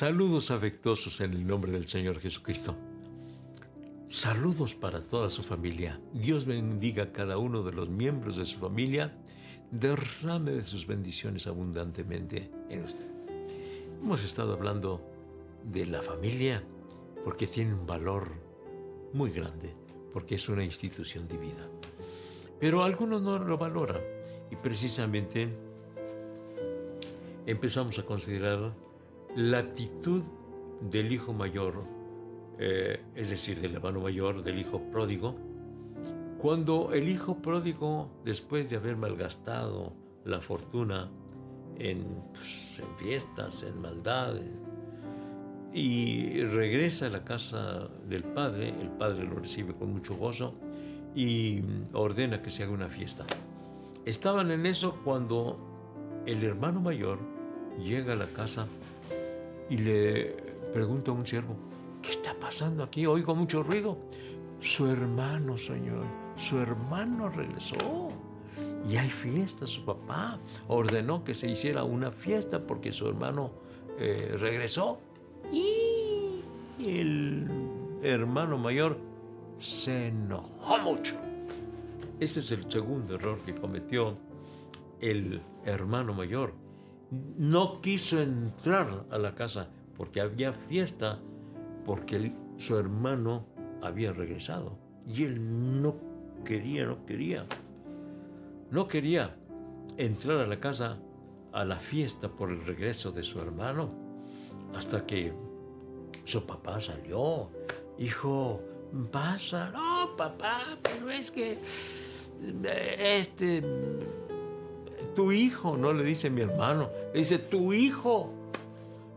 Saludos afectuosos en el nombre del Señor Jesucristo. Saludos para toda su familia. Dios bendiga a cada uno de los miembros de su familia. Derrame de sus bendiciones abundantemente en usted. Hemos estado hablando de la familia porque tiene un valor muy grande, porque es una institución divina. Pero algunos no lo valoran y precisamente empezamos a considerar la actitud del hijo mayor, eh, es decir, del hermano mayor, del hijo pródigo, cuando el hijo pródigo, después de haber malgastado la fortuna en, pues, fiestas, en maldades, y regresa a la casa del padre, el padre lo recibe con mucho gozo y ordena que se haga una fiesta. Estaban en eso cuando el hermano mayor llega a la casa y le pregunta a un siervo, ¿qué está pasando aquí? Oigo mucho ruido. Su hermano, señor, su hermano regresó. Y hay fiesta, su papá ordenó que se hiciera una fiesta porque su hermano eh, regresó. Y el hermano mayor se enojó mucho. Ese es el segundo error que cometió el hermano mayor no quiso entrar a la casa porque había fiesta, porque su hermano había regresado. Y él no quería, no quería. No quería entrar a la casa a la fiesta por el regreso de su hermano. Hasta que su papá salió. Hijo, pasa. No, papá, pero es que este tu hijo, no le dice mi hermano, le dice tu hijo.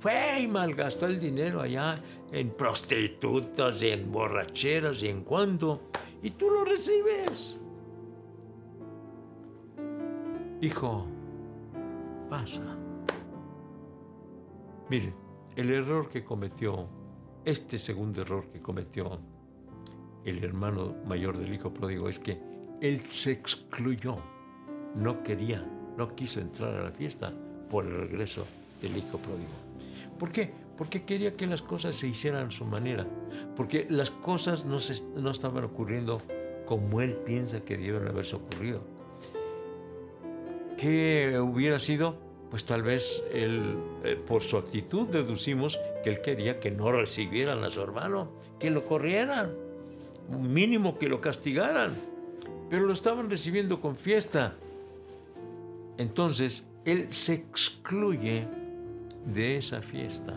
Fue y malgastó el dinero allá en prostitutas y en borracheras y en cuanto, y tú lo recibes. Hijo, pasa. Mire, el error que cometió, este segundo error que cometió el hermano mayor del hijo pródigo es que él se excluyó, no quería no quiso entrar a la fiesta por el regreso del hijo pródigo. ¿Por qué? Porque quería que las cosas se hicieran a su manera, porque las cosas no, estaban ocurriendo como él piensa que deben haberse ocurrido. ¿Qué hubiera sido? Pues tal vez él, eh, por su actitud deducimos que él quería que no recibieran a su hermano, que lo corrieran, mínimo que lo castigaran, pero lo estaban recibiendo con fiesta, entonces, él se excluye de esa fiesta.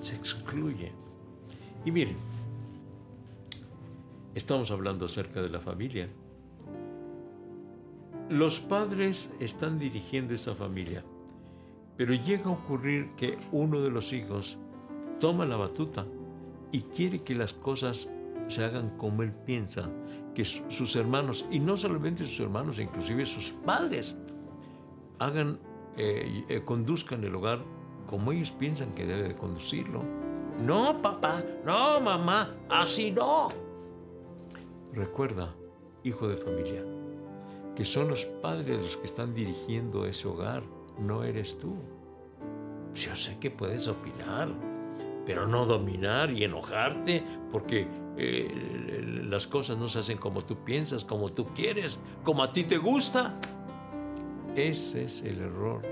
Se excluye. Y miren, estamos hablando acerca de la familia. Los padres están dirigiendo esa familia, pero llega a ocurrir que uno de los hijos toma la batuta y quiere que las cosas se hagan como él piensa, que sus hermanos, y no solamente sus hermanos, inclusive sus padres, hagan, eh, eh, conduzcan el hogar como ellos piensan que debe de conducirlo. No, papá, no, mamá, así no. Recuerda, hijo de familia, que son los padres los que están dirigiendo ese hogar, no eres tú. Yo sé que puedes opinar, pero no dominar y enojarte porque eh, las cosas no se hacen como tú piensas, como tú quieres, como a ti te gusta. Ese es el error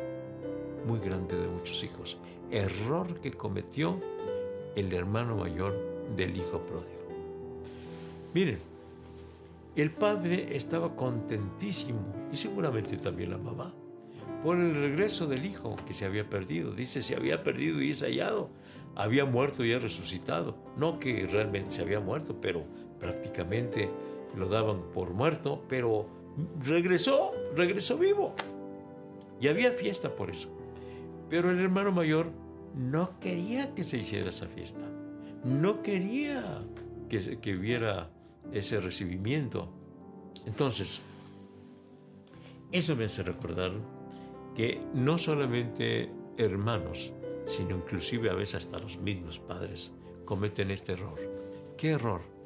muy grande de muchos hijos. Error que cometió el hermano mayor del hijo pródigo. Miren, el padre estaba contentísimo y seguramente también la mamá por el regreso del hijo que se había perdido. Dice, se había perdido y es hallado. Había muerto y ha resucitado. No que realmente se había muerto, pero prácticamente lo daban por muerto, pero regresó, regresó vivo. Y había fiesta por eso. Pero el hermano mayor no quería que se hiciera esa fiesta. No quería que, que hubiera ese recibimiento. Entonces, eso me hace recordar que no solamente hermanos, sino inclusive a veces hasta los mismos padres cometen este error. ¿Qué error?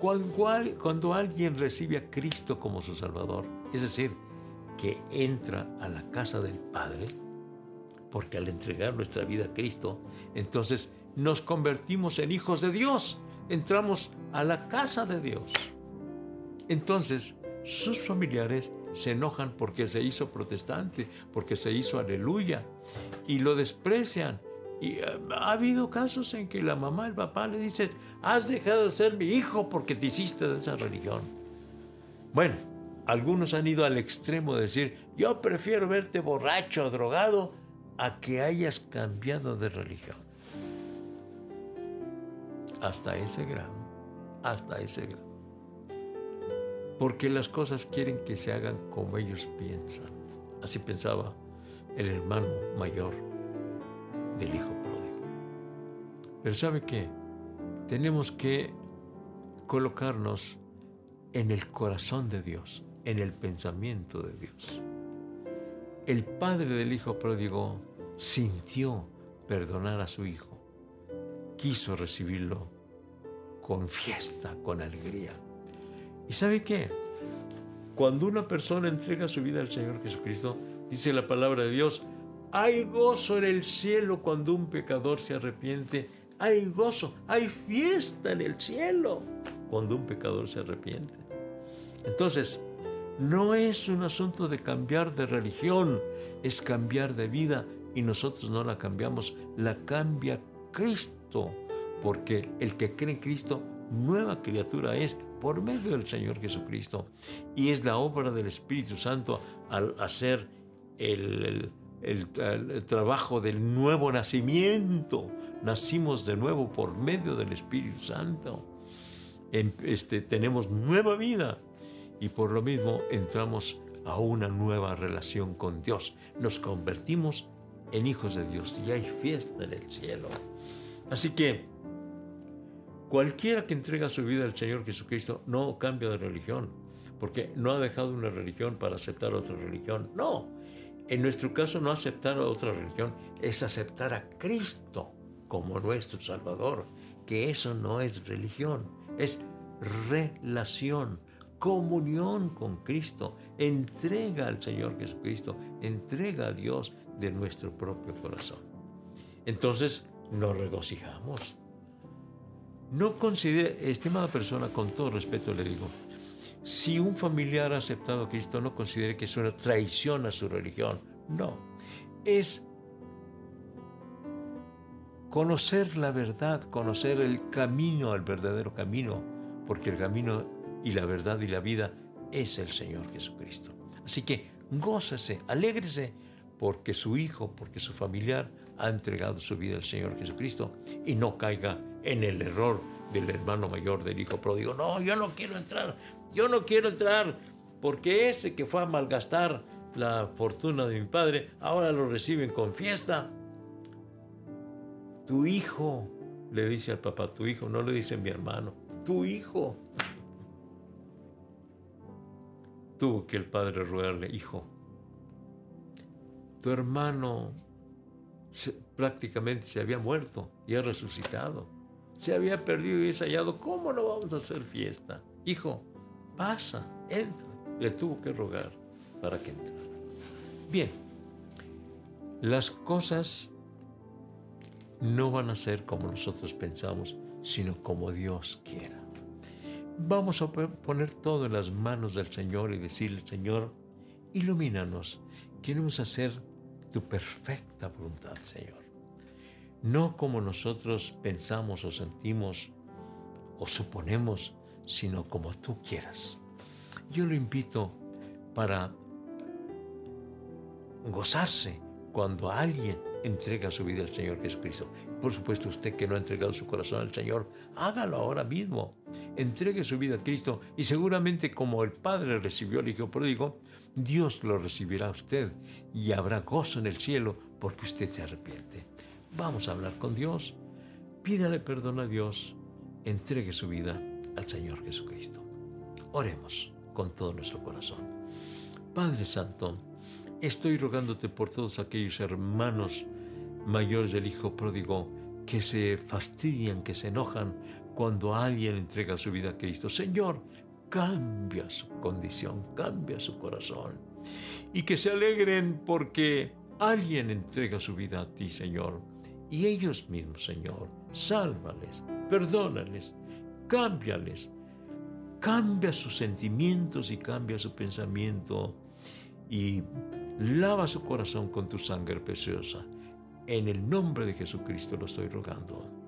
Cuando, alguien recibe a Cristo como su Salvador, es decir, que entra a la casa del Padre, Porque al entregar nuestra vida a Cristo, entonces nos convertimos en hijos de Dios. Entramos a la casa de Dios. Entonces, sus familiares se enojan porque se hizo protestante, porque se hizo aleluya, y lo desprecian. Y eh, ha habido casos en que la mamá, el papá le dice, has dejado de ser mi hijo porque te hiciste de esa religión. Bueno, algunos han ido al extremo de decir, yo prefiero verte borracho, drogado, a que hayas cambiado de religión. Hasta ese grado, hasta ese grado porque las cosas quieren que se hagan como ellos piensan. Así pensaba el hermano mayor del hijo pródigo. Pero ¿sabe qué? Tenemos que colocarnos en el corazón de Dios, en el pensamiento de Dios. El padre del hijo pródigo sintió perdonar a su hijo, quiso recibirlo con fiesta, con alegría ¿Y sabe qué? Cuando una persona entrega su vida al Señor Jesucristo, dice la palabra de Dios, hay gozo en el cielo cuando un pecador se arrepiente. Hay gozo, hay fiesta en el cielo cuando un pecador se arrepiente. Entonces, no es un asunto de cambiar de religión, es cambiar de vida y nosotros no la cambiamos, la cambia Cristo, porque el que cree en Cristo, nueva criatura es, por medio del Señor Jesucristo. Y es la obra del Espíritu Santo al hacer el, trabajo del nuevo nacimiento. Nacimos de nuevo por medio del Espíritu Santo. Este, tenemos nueva vida y por lo mismo entramos a una nueva relación con Dios. Nos convertimos en hijos de Dios y hay fiesta en el cielo. Así que Cualquiera que entrega su vida al Señor Jesucristo no cambia de religión, porque no ha dejado una religión para aceptar otra religión. No, en nuestro caso no aceptar otra religión es aceptar a Cristo como nuestro Salvador, que eso no es religión, es relación, comunión con Cristo, entrega al Señor Jesucristo, entrega a Dios de nuestro propio corazón. Entonces nos regocijamos no considere, estimada persona, con todo respeto le digo, si un familiar ha aceptado a Cristo, no considere que es una traición a su religión. No, es conocer la verdad, conocer el camino al verdadero camino, porque el camino y la verdad y la vida es el Señor Jesucristo. Así que gózese, alégrese, porque su hijo, porque su familiar ha entregado su vida al Señor Jesucristo y no caiga en el error del hermano mayor del hijo pródigo. No, yo no quiero entrar, yo no quiero entrar, porque ese que fue a malgastar la fortuna de mi padre, ahora lo reciben con fiesta. Tu hijo, le dice al papá, tu hijo, no le dice mi hermano, tu hijo. Tuvo que el padre rogarle, hijo, tu hermano prácticamente se había muerto y ha resucitado se había perdido y hallado, ¿cómo no vamos a hacer fiesta? Hijo, pasa, entra. Le tuvo que rogar para que entrara. Bien, las cosas no van a ser como nosotros pensamos, sino como Dios quiera. Vamos a poner todo en las manos del Señor y decirle, Señor, ilumínanos. Queremos hacer tu perfecta voluntad, Señor no como nosotros pensamos o sentimos o suponemos, sino como tú quieras. Yo lo invito para gozarse cuando alguien entrega su vida al Señor Jesucristo. Por supuesto, usted que no ha entregado su corazón al Señor, hágalo ahora mismo. Entregue su vida a Cristo y seguramente como el Padre recibió al Hijo pródigo, Dios lo recibirá a usted y habrá gozo en el cielo porque usted se arrepiente. Vamos a hablar con Dios. Pídale perdón a Dios. Entregue su vida al Señor Jesucristo. Oremos con todo nuestro corazón. Padre Santo, estoy rogándote por todos aquellos hermanos mayores del Hijo pródigo que se fastidian, que se enojan cuando alguien entrega su vida a Cristo. Señor, cambia su condición, cambia su corazón. Y que se alegren porque Alguien entrega su vida a ti, Señor, y ellos mismos, Señor, sálvales, perdónales, cámbiales, cambia sus sentimientos y cambia su pensamiento y lava su corazón con tu sangre preciosa. En el nombre de Jesucristo lo estoy rogando.